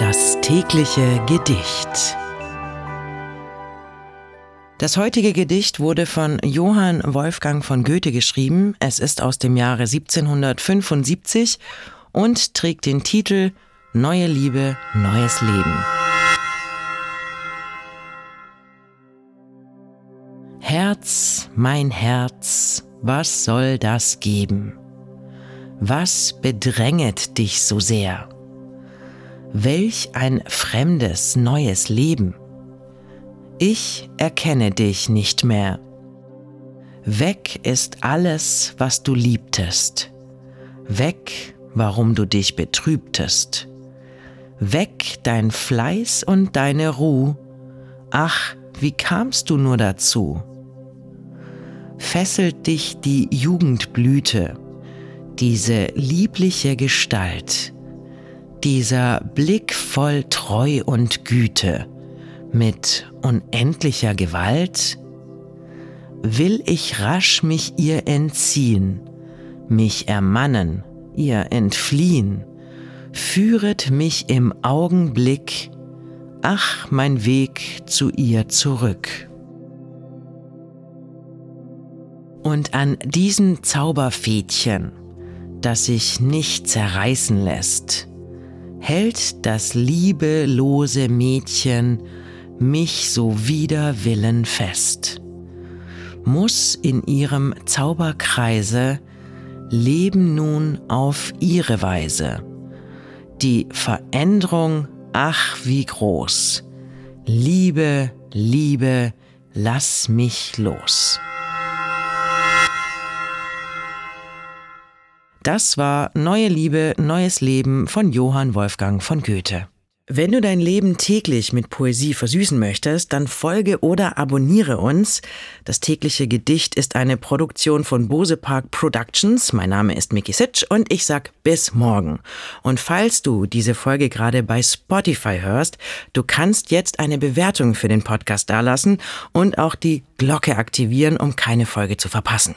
Das tägliche Gedicht. Das heutige Gedicht wurde von Johann Wolfgang von Goethe geschrieben. Es ist aus dem Jahre 1775 und trägt den Titel Neue Liebe, neues Leben. Herz, mein Herz, was soll das geben? Was bedränget dich so sehr? Welch ein fremdes, neues Leben. Ich erkenne dich nicht mehr. Weg ist alles, was du liebtest. Weg, warum du dich betrübtest. Weg dein Fleiß und deine Ruh. Ach, wie kamst du nur dazu? Fesselt dich die Jugendblüte, diese liebliche Gestalt, dieser Blick voll Treu und Güte mit unendlicher Gewalt? Will ich rasch mich ihr entziehen, mich ermannen, ihr entfliehen, führet mich im Augenblick, ach mein Weg zu ihr zurück. Und an diesem Zauberfädchen, das sich nicht zerreißen lässt, hält das liebelose Mädchen mich so wider Willen fest, muss in ihrem Zauberkreise leben nun auf ihre Weise. Die Veränderung, ach wie groß. Liebe, Liebe, lass mich los. Das war Neue Liebe, Neues Leben von Johann Wolfgang von Goethe. Wenn du dein Leben täglich mit Poesie versüßen möchtest, dann folge oder abonniere uns. Das tägliche Gedicht ist eine Produktion von Bose Park Productions. Mein Name ist Mickey Sitch und ich sag bis morgen. Und falls du diese Folge gerade bei Spotify hörst, du kannst jetzt eine Bewertung für den Podcast dalassen und auch die Glocke aktivieren, um keine Folge zu verpassen.